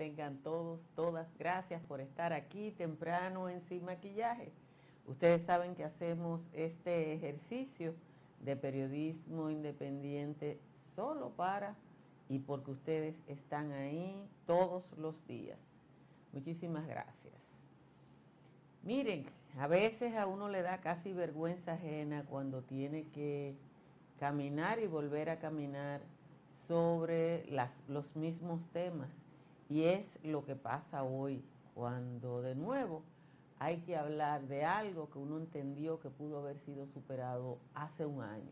tengan todos, todas. Gracias por estar aquí temprano en Sin Maquillaje. Ustedes saben que hacemos este ejercicio de periodismo independiente solo para y porque ustedes están ahí todos los días. Muchísimas gracias. Miren, a veces a uno le da casi vergüenza ajena cuando tiene que caminar y volver a caminar sobre los mismos temas. Y es lo que pasa hoy, cuando de nuevo hay que hablar de algo que uno entendió que pudo haber sido superado hace un año.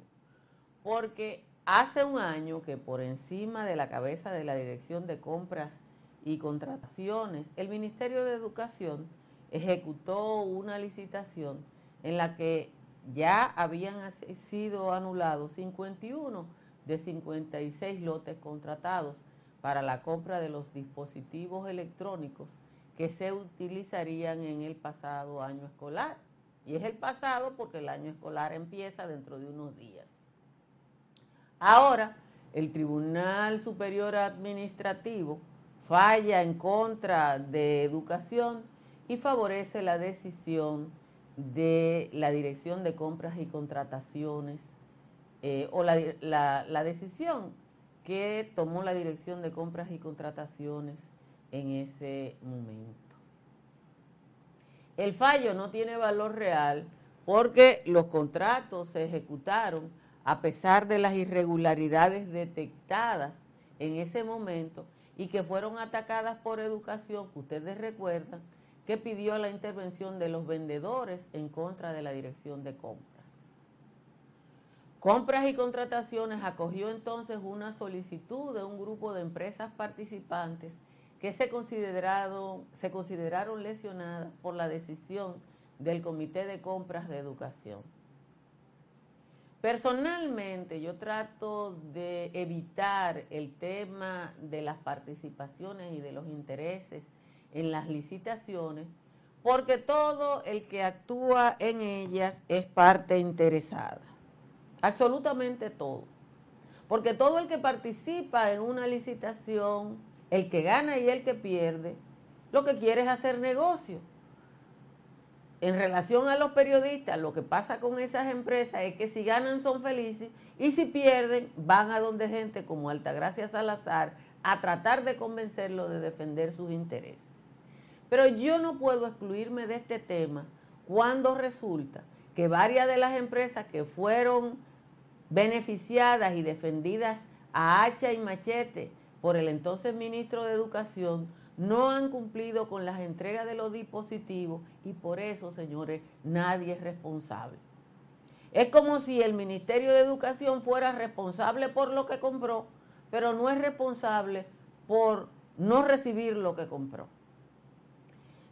Porque hace un año que por encima de la cabeza de la Dirección de Compras y Contrataciones, el Ministerio de Educación ejecutó una licitación en la que ya habían sido anulados 51 de 56 lotes contratados para la compra de los dispositivos electrónicos que se utilizarían en el pasado año escolar. Y es el pasado porque el año escolar empieza dentro de unos días. Ahora, el Tribunal Superior Administrativo falla en contra de educación y favorece la decisión de la Dirección de Compras y Contrataciones eh, o la, la decisión que tomó la Dirección de Compras y Contrataciones en ese momento. El fallo no tiene valor real porque los contratos se ejecutaron a pesar de las irregularidades detectadas en ese momento y que fueron atacadas por educación, que ustedes recuerdan, que pidió la intervención de los vendedores en contra de la dirección de compras. Compras y contrataciones acogió entonces una solicitud de un grupo de empresas participantes que se, se consideraron lesionadas por la decisión del Comité de Compras de Educación. Personalmente yo trato de evitar el tema de las participaciones y de los intereses en las licitaciones porque todo el que actúa en ellas es parte interesada. Absolutamente todo. Porque todo el que participa en una licitación el que gana y el que pierde, lo que quiere es hacer negocio. En relación a los periodistas, lo que pasa con esas empresas es que si ganan son felices y si pierden van a donde gente como Altagracia Salazar a tratar de convencerlo de defender sus intereses. Pero yo no puedo excluirme de este tema cuando resulta que varias de las empresas que fueron beneficiadas y defendidas a hacha y machete por el entonces ministro de Educación no han cumplido con las entregas de los dispositivos y por eso, señores, nadie es responsable. Es como si el Ministerio de Educación fuera responsable por lo que compró, pero no es responsable por no recibir lo que compró.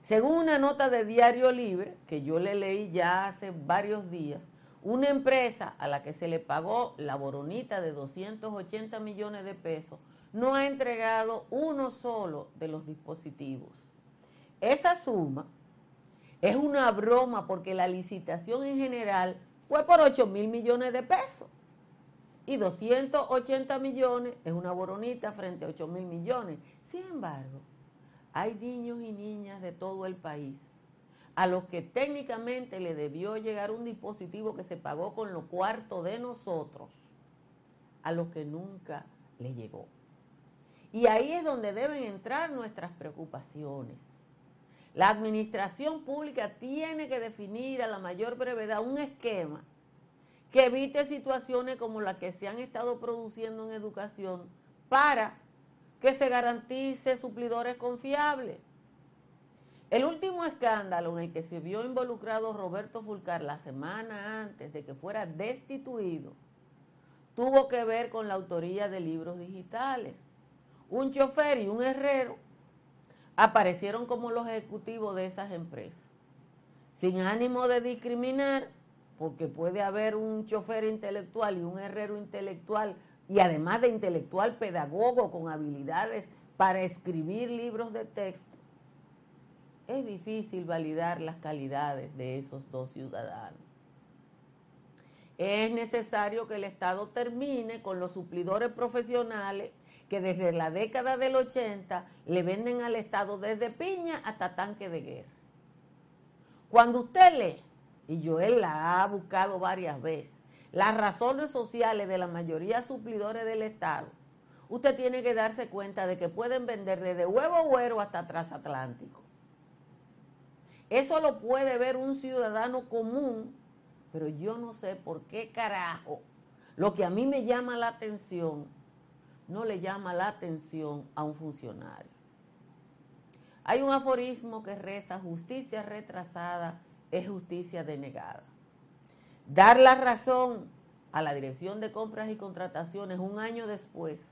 Según una nota de Diario Libre, que yo le leí ya hace varios días, una empresa a la que se le pagó la boronita de 280 millones de pesos no ha entregado uno solo de los dispositivos. Esa suma es una broma porque la licitación en general fue por 8 mil millones de pesos. Y 280 millones es una boronita frente a 8 mil millones. Sin embargo, hay niños y niñas de todo el país a los que técnicamente le debió llegar un dispositivo que se pagó con lo cuarto de nosotros, a los que nunca le llegó. Y ahí es donde deben entrar nuestras preocupaciones. La administración pública tiene que definir a la mayor brevedad un esquema que evite situaciones como las que se han estado produciendo en educación para que se garantice suplidores confiables. El último escándalo en el que se vio involucrado Roberto Fulcar la semana antes de que fuera destituido tuvo que ver con la autoría de libros digitales un chofer y un herrero aparecieron como los ejecutivos de esas empresas. Sin ánimo de discriminar, porque puede haber un chofer intelectual y un herrero intelectual, y además de intelectual pedagogo con habilidades para escribir libros de texto, es difícil validar las calidades de esos dos ciudadanos. Es necesario que el Estado termine con los suplidores profesionales que desde la década del 80 le venden al Estado desde piña hasta tanque de guerra. Cuando usted lee, y Joel la ha buscado varias veces, las razones sociales de la mayoría suplidores del Estado, usted tiene que darse cuenta de que pueden vender desde huevo güero hasta transatlántico. Eso lo puede ver un ciudadano común, pero yo no sé por qué carajo lo que a mí me llama la atención no le llama la atención a un funcionario. Hay un aforismo que reza, justicia retrasada es justicia denegada. Dar la razón a la Dirección de Compras y Contrataciones un año después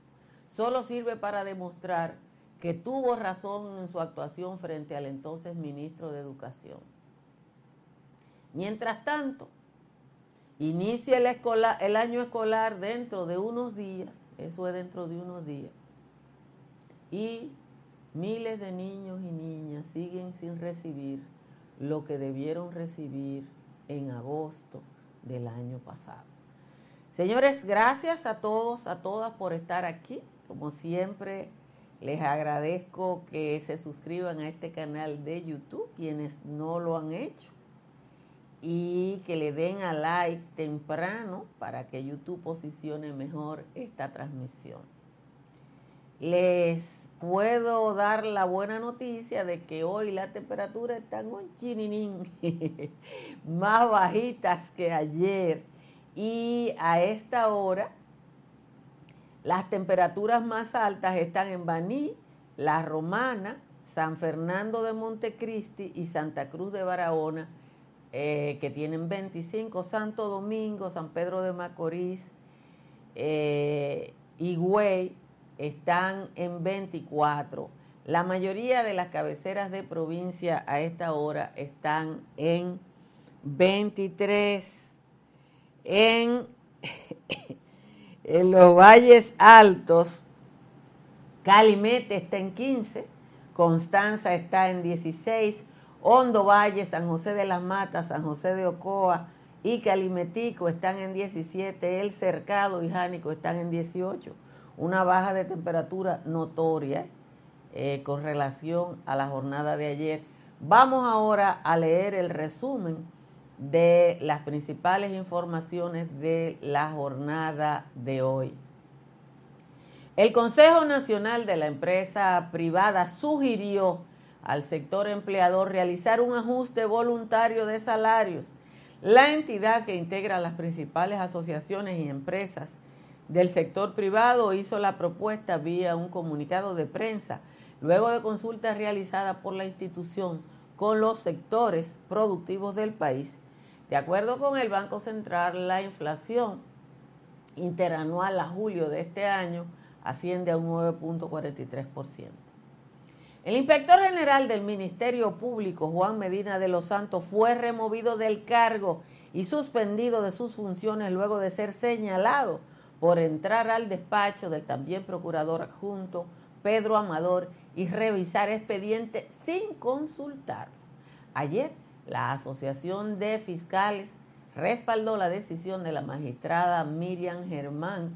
solo sirve para demostrar que tuvo razón en su actuación frente al entonces ministro de Educación. Mientras tanto, inicia el, año escolar dentro de unos días eso es dentro de unos días. Y miles de niños y niñas siguen sin recibir lo que debieron recibir en agosto del año pasado. Señores, gracias a todos, a todas por estar aquí. Como siempre, les agradezco que se suscriban a este canal de YouTube, quienes no lo han hecho y que le den a like temprano para que YouTube posicione mejor esta transmisión. Les puedo dar la buena noticia de que hoy la temperatura está un chininín más bajitas que ayer y a esta hora las temperaturas más altas están en Baní, La Romana, San Fernando de Montecristi y Santa Cruz de Barahona eh, que tienen 25, Santo Domingo, San Pedro de Macorís, eh, Higüey, están en 24. La mayoría de las cabeceras de provincia a esta hora están en 23. En, en los valles altos, Calimete está en 15, Constanza está en 16, Hondo Valle, San José de las Matas, San José de Ocoa y Calimetico están en 17, El Cercado y Jánico están en 18. Una baja de temperatura notoria eh, con relación a la jornada de ayer. Vamos ahora a leer el resumen de las principales informaciones de la jornada de hoy. El Consejo Nacional de la Empresa Privada sugirió al sector empleador realizar un ajuste voluntario de salarios. La entidad que integra las principales asociaciones y empresas del sector privado hizo la propuesta vía un comunicado de prensa, luego de consultas realizadas por la institución con los sectores productivos del país. De acuerdo con el Banco Central, la inflación interanual a julio de este año asciende a un 9.43%. El inspector general del Ministerio Público, Juan Medina de los Santos, fue removido del cargo y suspendido de sus funciones luego de ser señalado por entrar al despacho del también procurador adjunto Pedro Amador y revisar expediente sin consultar. Ayer, la Asociación de Fiscales respaldó la decisión de la magistrada Miriam Germán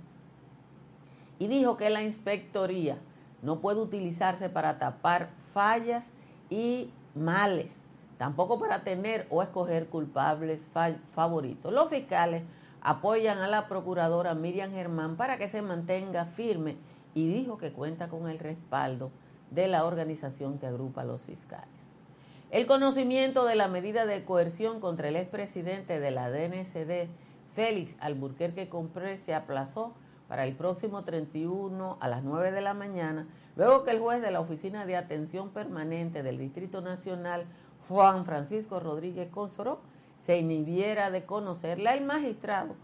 y dijo que la inspectoría no puede utilizarse para tapar fallas y males, tampoco para tener o escoger culpables favoritos. Los fiscales apoyan a la procuradora Miriam Germán para que se mantenga firme y dijo que cuenta con el respaldo de la organización que agrupa a los fiscales. El conocimiento de la medida de coerción contra el expresidente de la DNCD, Félix Alburquerque Compré, se aplazó para el próximo 31 a las 9 de la mañana, luego que el juez de la Oficina de Atención Permanente del Distrito Nacional, Juan Francisco Rodríguez Consoró, se inhibiera de conocerla, el magistrado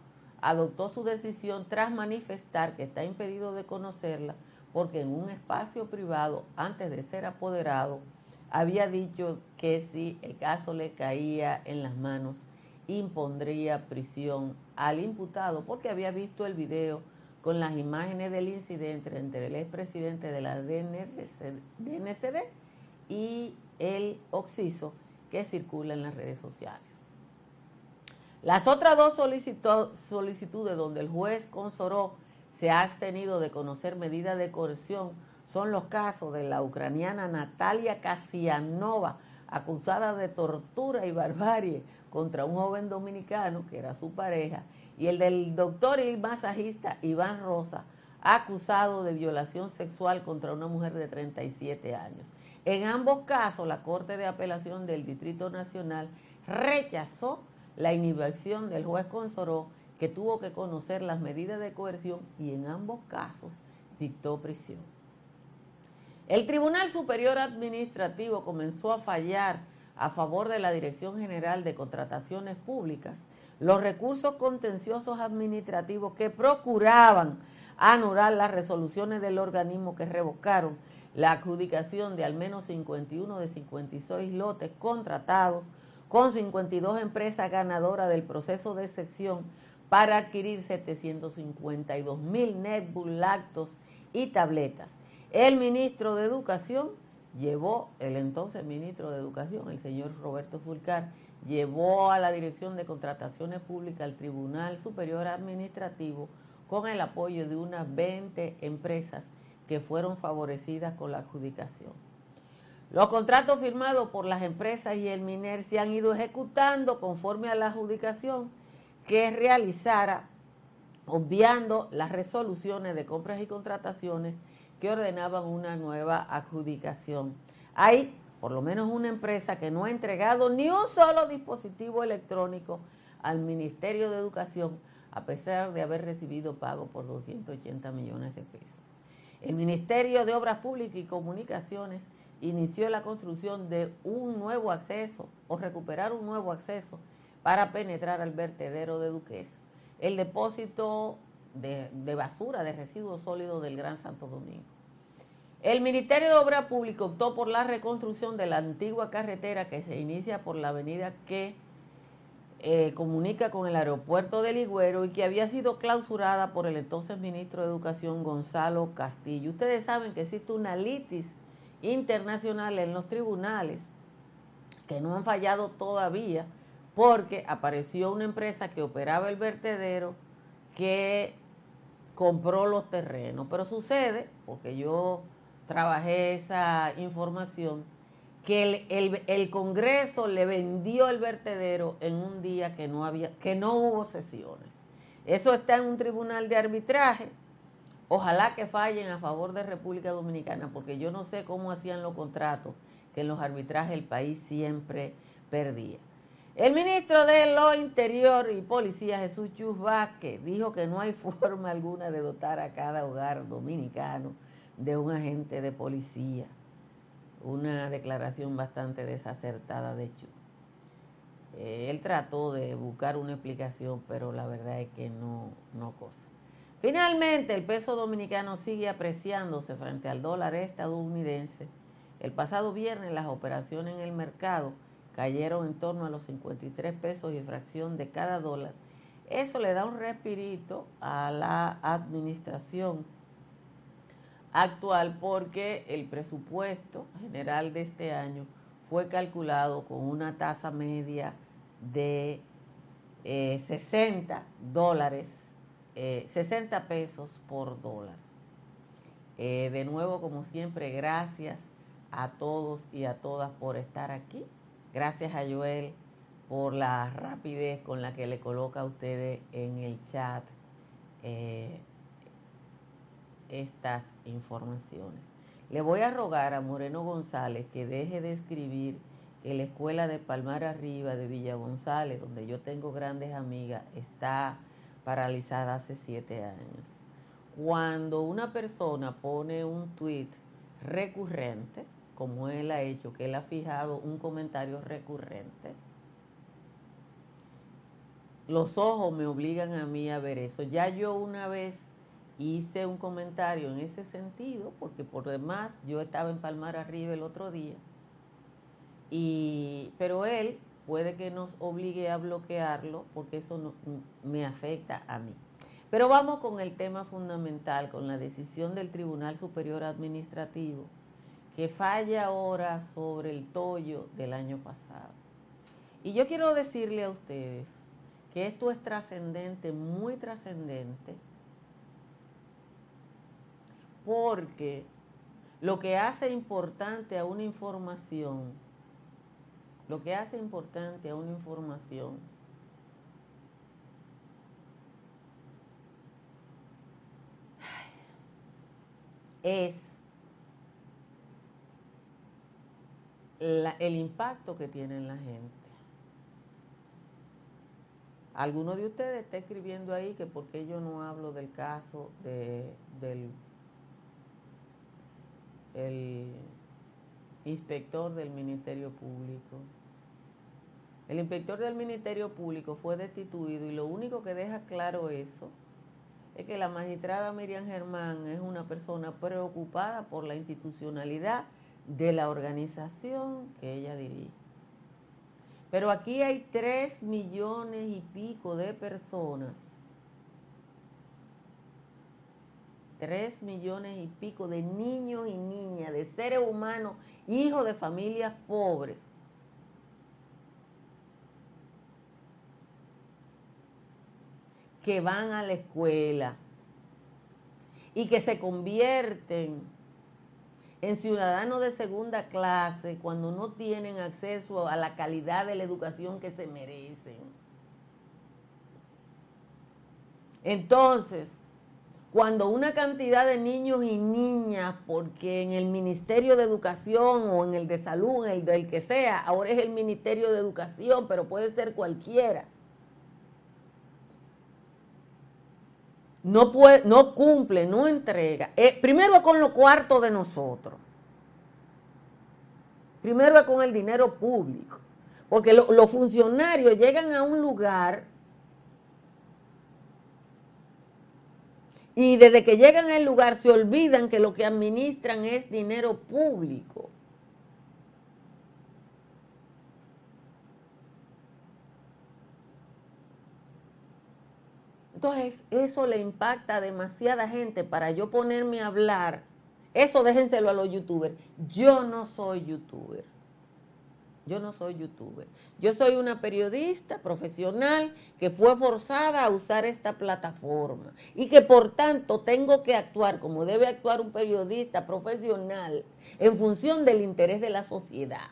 adoptó su decisión tras manifestar que está impedido de conocerla porque en un espacio privado, antes de ser apoderado, había dicho que si el caso le caía en las manos, impondría prisión al imputado porque había visto el video con las imágenes del incidente entre el expresidente de la DNCD y el Oxiso que circula en las redes sociales. Las otras dos solicitudes donde el juez consoró se ha abstenido de conocer medidas de coerción son los casos de la ucraniana Natalia Kasianova, acusada de tortura y barbarie contra un joven dominicano que era su pareja, y el del doctor y masajista Iván Rosa, acusado de violación sexual contra una mujer de 37 años. En ambos casos, la Corte de Apelación del Distrito Nacional rechazó la inhibición del juez Consoró, que tuvo que conocer las medidas de coerción y en ambos casos dictó prisión. El Tribunal Superior Administrativo comenzó a fallar a favor de la Dirección General de Contrataciones Públicas los recursos contenciosos administrativos que procuraban anular las resoluciones del organismo que revocaron la adjudicación de al menos 51 de 56 lotes contratados con 52 empresas ganadoras del proceso de sección para adquirir 752 mil netbooks, lactos y tabletas. El ministro de Educación llevó, el entonces ministro de Educación, el señor Roberto Fulcar, llevó a la Dirección de Contrataciones Públicas al Tribunal Superior Administrativo con el apoyo de unas 20 empresas que fueron favorecidas con la adjudicación. Los contratos firmados por las empresas y el MINER se han ido ejecutando conforme a la adjudicación que realizara, obviando las resoluciones de compras y contrataciones que ordenaban una nueva adjudicación. Hay por lo menos una empresa que no ha entregado ni un solo dispositivo electrónico al Ministerio de Educación, a pesar de haber recibido pago por 280 millones de pesos. El Ministerio de Obras Públicas y Comunicaciones inició la construcción de un nuevo acceso o recuperar un nuevo acceso para penetrar al vertedero de Duquesa, el depósito de, basura, de residuos sólidos del Gran Santo Domingo. El Ministerio de Obras Públicas optó por la reconstrucción de la antigua carretera que se inicia por la avenida que eh, comunica con el aeropuerto de Ligüero y que había sido clausurada por el entonces ministro de Educación Gonzalo Castillo. Ustedes saben que existe una litis internacional en los tribunales que no han fallado todavía porque apareció una empresa que operaba el vertedero que compró los terrenos. Pero sucede, porque yo trabajé esa información, que el, Congreso le vendió el vertedero en un día que no, había, que no hubo sesiones. Eso está en un tribunal de arbitraje. Ojalá que fallen a favor de República Dominicana, porque yo no sé cómo hacían los contratos, que en los arbitrajes el país siempre perdía. El ministro de lo Interior y Policía, Jesús Chus Vázquez, dijo que no hay forma alguna de dotar a cada hogar dominicano de un agente de policía. Una declaración bastante desacertada de hecho. Eh, él trató de buscar una explicación, pero la verdad es que no, no cosa. Finalmente, el peso dominicano sigue apreciándose frente al dólar estadounidense. El pasado viernes las operaciones en el mercado cayeron en torno a los 53 pesos y fracción de cada dólar. Eso le da un respirito a la administración actual porque el presupuesto general de este año fue calculado con una tasa media de 60 eh, dólares, 60 eh, pesos por dólar. Eh, de nuevo, como siempre, gracias a todos y a todas por estar aquí. Gracias a Joel por la rapidez con la que le coloca a ustedes en el chat estas informaciones. Le voy a rogar a Moreno González que deje de escribir que la escuela de Palmar Arriba de Villa González, donde yo tengo grandes amigas, está paralizada hace siete años. Cuando una persona pone un tweet recurrente, como él ha hecho, que él ha fijado un comentario recurrente, los ojos me obligan a mí a ver eso. Ya yo una vez hice un comentario en ese sentido, porque por demás yo estaba en Palmar arriba el otro día, y, pero él puede que nos obligue a bloquearlo porque eso no, me afecta a mí. Pero vamos con el tema fundamental, con la decisión del Tribunal Superior Administrativo, que falla ahora sobre el tollo del año pasado. Y yo quiero decirle a ustedes que esto es trascendente, muy trascendente, porque lo que hace importante a una información, lo que hace importante a una información es el impacto que tiene en la gente. Alguno de ustedes está escribiendo ahí que por qué yo no hablo del caso de, del el inspector del Ministerio Público. El inspector del Ministerio Público fue destituido y lo único que deja claro eso es que la magistrada Miriam Germán es una persona preocupada por la institucionalidad de la organización que ella dirige. Pero aquí hay tres millones y pico de personas, tres millones y pico de niños y niñas, de seres humanos, hijos de familias pobres, que van a la escuela y que se convierten en ciudadanos de segunda clase cuando no tienen acceso a la calidad de la educación que se merecen. Entonces, cuando una cantidad de niños y niñas, porque en el Ministerio de Educación o en el de Salud, en el del que sea, ahora es el Ministerio de Educación, pero puede ser cualquiera, no, cumple, no entrega. Eh, primero es con lo cuarto de nosotros. Primero es con el dinero público. Porque los funcionarios llegan a un lugar y desde que llegan al lugar se olvidan que lo que administran es dinero público. Entonces, eso le impacta a demasiada gente para yo ponerme a hablar. Eso déjenselo a los youtubers. Yo no soy youtuber. Yo no soy youtuber. Yo soy una periodista profesional que fue forzada a usar esta plataforma y que por tanto tengo que actuar como debe actuar un periodista profesional en función del interés de la sociedad.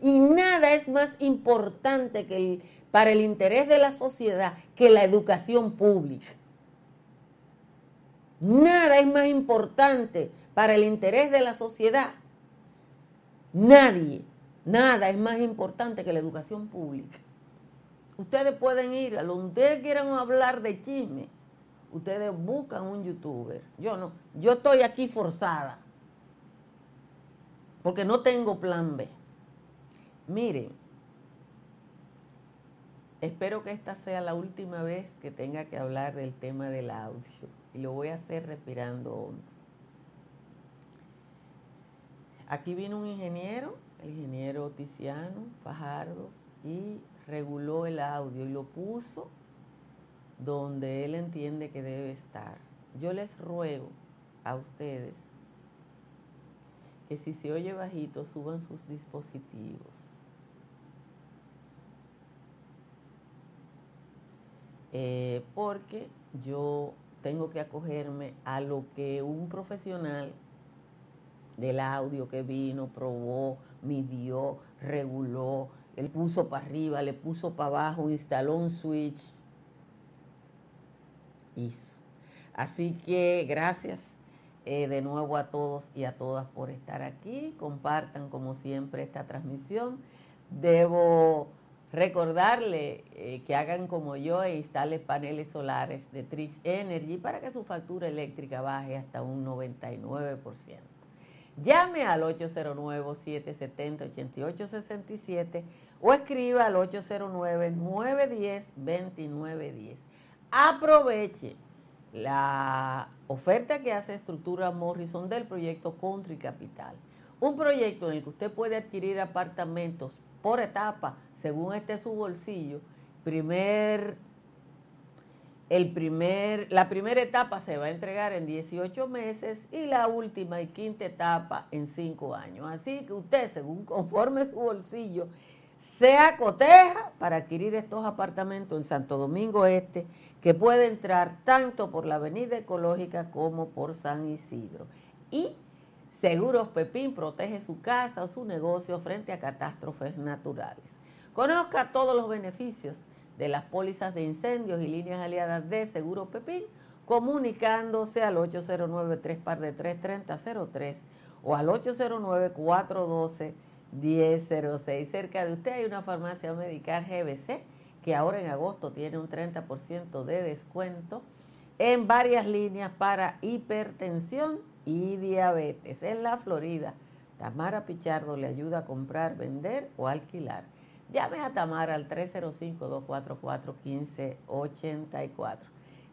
Y nada es más importante que para el interés de la sociedad que la educación pública. Nada es más importante para el interés de la sociedad. Nadie, nada es más importante que la educación pública. Ustedes pueden ir a donde ustedes quieran hablar de chisme. Ustedes buscan un youtuber. Yo no. Yo estoy aquí forzada. Porque no tengo plan B. Miren, Espero que esta sea la última vez que tenga que hablar del tema del audio y lo voy a hacer respirando hondo. Aquí vino un ingeniero, el ingeniero Tiziano Fajardo, y reguló el audio y lo puso donde él entiende que debe estar. Yo les ruego a ustedes que si se oye bajito suban sus dispositivos Eh, porque yo tengo que acogerme a lo que un profesional del audio que vino, probó, midió, reguló, le puso para arriba, le puso para abajo, instaló un switch, hizo. Así que gracias eh, de nuevo a todos y a todas por estar aquí. Compartan como siempre esta transmisión. Debo Recordarle eh, que hagan como yo e instalen paneles solares de Trix Energy para que su factura eléctrica baje hasta un 99%. Llame al 809-770-8867 o escriba al 809-910-2910. Aproveche la oferta que hace Estructura Morrison del proyecto Country Capital. Un proyecto en el que usted puede adquirir apartamentos por etapa según esté su bolsillo, primer, el primer, la primera etapa se va a entregar en 18 meses y la última y quinta etapa en 5 años. Así que usted, según conforme su bolsillo, se acoteja para adquirir estos apartamentos en Santo Domingo Este, que puede entrar tanto por la Avenida Ecológica como por San Isidro. Y Seguros Pepín protege su casa o su negocio frente a catástrofes naturales. Conozca todos los beneficios de las pólizas de incendios y líneas aliadas de Seguros Pepín comunicándose al 809 3 3003 o al 809 412 1006. Cerca de usted hay una farmacia medical GBC que ahora en agosto tiene un 30% de descuento en varias líneas para hipertensión y diabetes. En la Florida, Tamara Pichardo le ayuda a comprar, vender o alquilar. Llame a Tamara al 305-244-1584.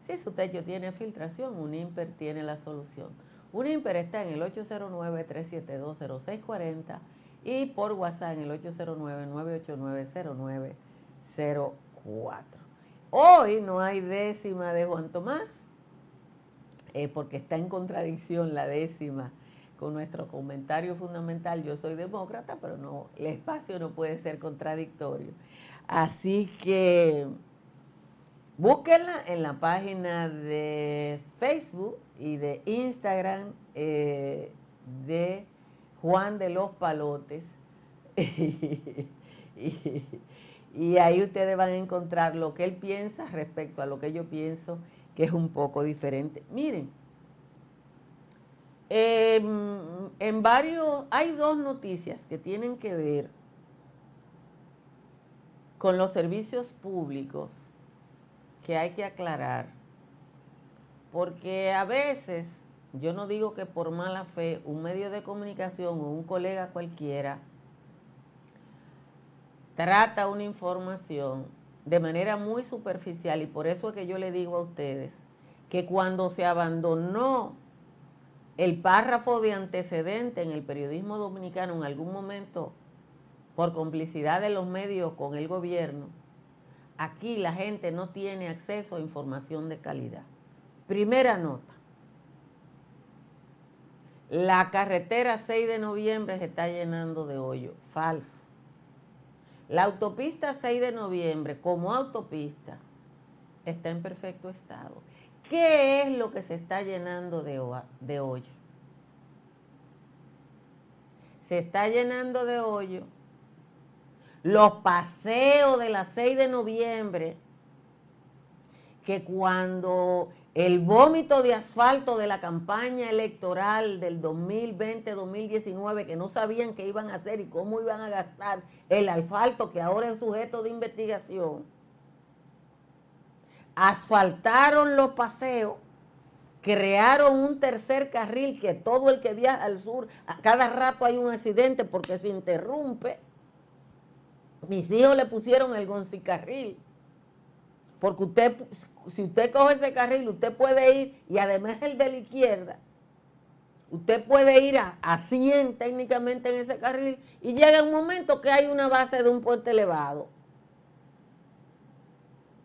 Si su techo tiene filtración, un IMPER tiene la solución. Un IMPER está en el 809-372-0640 y por WhatsApp en el 809-989-0904. Hoy no hay décima de Juan Tomás, eh, porque está en contradicción la décima con nuestro comentario fundamental, yo soy demócrata, pero no, el espacio no puede ser contradictorio. Así que búsquenla en la página de Facebook y de Instagram eh, de Juan de los Palotes. y, ahí ustedes van a encontrar lo que él piensa respecto a lo que yo pienso, es un poco diferente. Miren, em, en varios, hay dos noticias que tienen que ver con los servicios públicos que hay que aclarar, porque a veces yo no digo que por mala fe un medio de comunicación o un colega cualquiera trata una información de manera muy superficial y por eso es que yo le digo a ustedes que cuando se abandonó el párrafo de antecedente en el periodismo dominicano en algún momento por complicidad de los medios con el gobierno, aquí la gente no tiene acceso a información de calidad. Primera nota. La carretera 6 de noviembre se está llenando de hoyo. Falso. La autopista 6 de noviembre como autopista está en perfecto estado. ¿Qué es lo que se está llenando de, de hoyo? Se está llenando de hoyo los paseos de la 6 de noviembre, que cuando el vómito de asfalto de la campaña electoral del 2020-2019 que no sabían qué iban a hacer y cómo iban a gastar el asfalto que ahora es sujeto de investigación. Asfaltaron los paseos, crearon un tercer carril que todo el que viaja al sur, a cada rato hay un accidente porque se interrumpe. Mis hijos le pusieron el goncicarril porque usted, si usted coge ese carril, usted puede ir, y además el de la izquierda, usted puede ir a, 100 técnicamente en ese carril y llega un momento que hay una base de un puente elevado.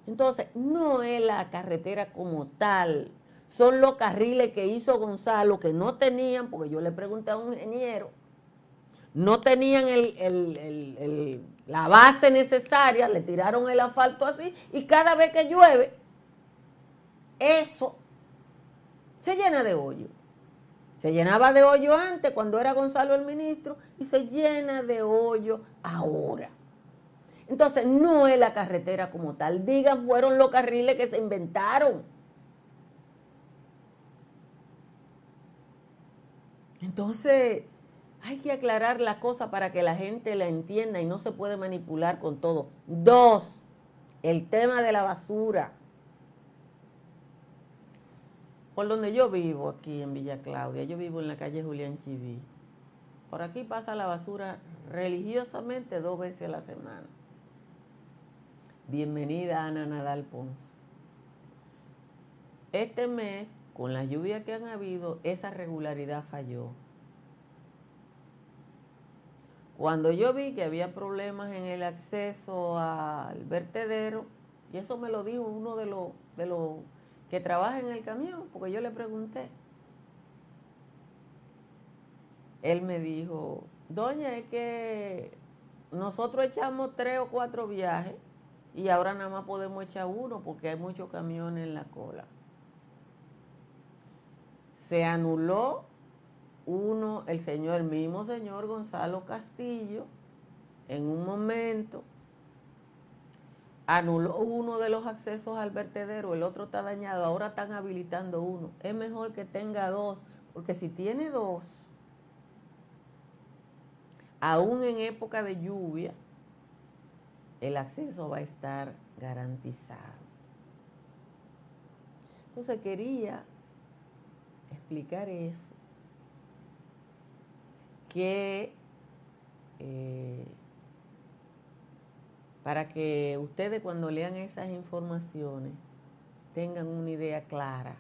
Entonces, no es la carretera como tal, son los carriles que hizo Gonzalo que no tenían, porque yo le pregunté a un ingeniero, no tenían la base necesaria, le tiraron el asfalto así y cada vez que llueve, eso se llena de hoyo. Se llenaba de hoyo antes cuando era Gonzalo el ministro y se llena de hoyo ahora. Entonces no es la carretera como tal, digan fueron los carriles que se inventaron. Entonces, hay que aclarar la cosa para que la gente la entienda y no se puede manipular con todo. Dos, el tema de la basura. Por donde yo vivo aquí en Villa Claudia, yo vivo en la calle Julián Chiví. Por aquí pasa la basura religiosamente dos veces a la semana. Bienvenida Ana Nadal Pons. Este mes, con la lluvia que han habido, esa regularidad falló. Cuando yo vi que había problemas en el acceso al vertedero, y eso me lo dijo uno de los, de los que trabaja en el camión, porque yo le pregunté. Él me dijo, doña, es que nosotros echamos tres o cuatro viajes y ahora nada más podemos echar uno porque hay muchos camiones en la cola. Se anuló uno, el señor, el mismo señor Gonzalo Castillo, en un momento anuló uno de los accesos al vertedero, el otro está dañado, ahora están habilitando uno. Es mejor que tenga dos, porque si tiene dos, aún en época de lluvia, el acceso va a estar garantizado. Entonces quería explicar eso, que eh, para que ustedes cuando lean esas informaciones tengan una idea clara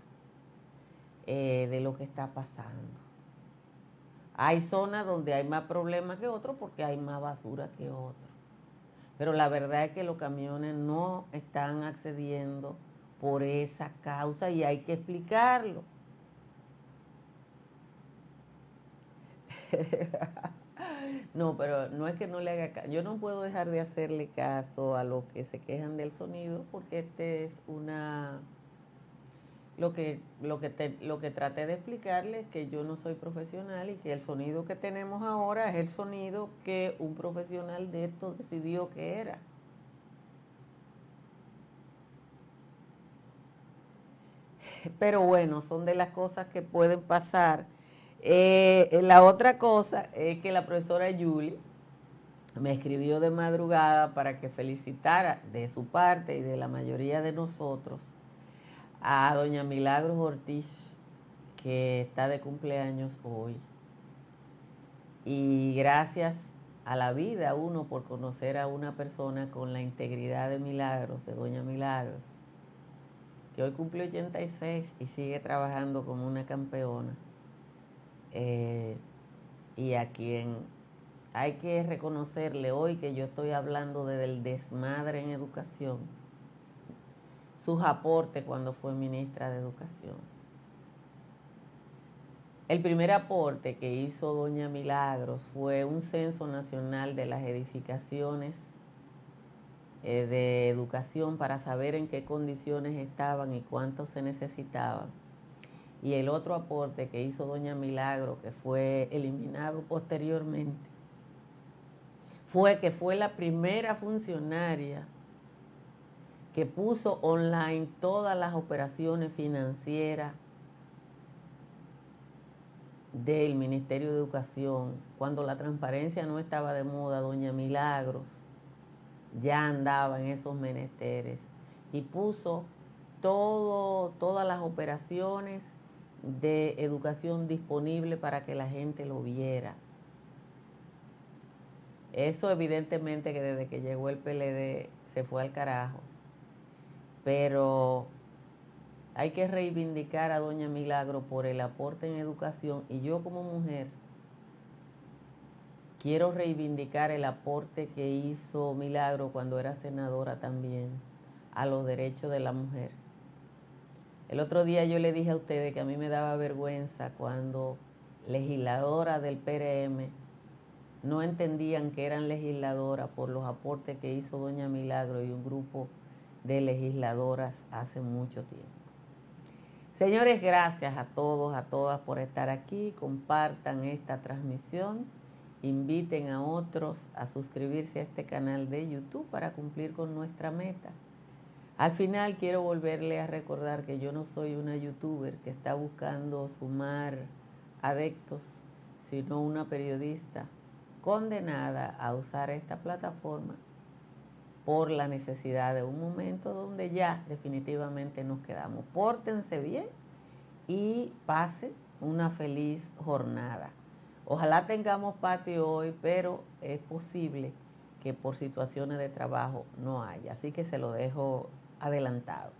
eh, de lo que está pasando. Hay zonas donde hay más problemas que otros porque hay más basura que otros. Pero la verdad es que los camiones no están accediendo por esa causa y hay que explicarlo. No, pero no es que no le haga caso. Yo no puedo dejar de hacerle caso a los que se quejan del sonido porque este es una... Lo que, lo, que lo que traté de explicarles es que yo no soy profesional y que el sonido que tenemos ahora es el sonido que un profesional de esto decidió que era. Pero bueno, son de las cosas que pueden pasar eh, la otra cosa es que la profesora Julie me escribió de madrugada para que felicitara de su parte y de la mayoría de nosotros a doña Milagros Ortiz, que está de cumpleaños hoy. Y gracias a la vida uno por conocer a una persona con la integridad de Milagros, de doña Milagros, que hoy cumple 86 y sigue trabajando como una campeona eh, y a quien hay que reconocerle hoy que yo estoy hablando del desmadre en educación, sus aportes cuando fue ministra de Educación. El primer aporte que hizo doña Milagros fue un censo nacional de las edificaciones eh, de educación para saber en qué condiciones estaban y cuánto se necesitaban y el otro aporte que hizo doña Milagro, que fue eliminado posteriormente, fue que fue la primera funcionaria que puso online todas las operaciones financieras del Ministerio de Educación, cuando la transparencia no estaba de moda, doña Milagros ya andaba en esos menesteres y puso todo, todas las operaciones de educación disponible para que la gente lo viera. Eso evidentemente que desde que llegó el PLD se fue al carajo. Pero hay que reivindicar a Doña Milagro por el aporte en educación y yo como mujer quiero reivindicar el aporte que hizo Milagro cuando era senadora también a los derechos de la mujer. El otro día yo le dije a ustedes que a mí me daba vergüenza cuando legisladoras del PRM no entendían que eran legisladoras por los aportes que hizo Doña Milagro y un grupo de legisladoras hace mucho tiempo. Señores, gracias a todos, a todas por estar aquí. Compartan esta transmisión. Inviten a otros a suscribirse a este canal de YouTube para cumplir con nuestra meta. Al final quiero volverle a recordar que yo no soy una youtuber que está buscando sumar adeptos, sino una periodista condenada a usar esta plataforma por la necesidad de un momento donde ya definitivamente nos quedamos. Pórtense bien y pasen una feliz jornada. Ojalá tengamos patio hoy, pero es posible que por situaciones de trabajo no haya. Así que se lo dejo adelantado.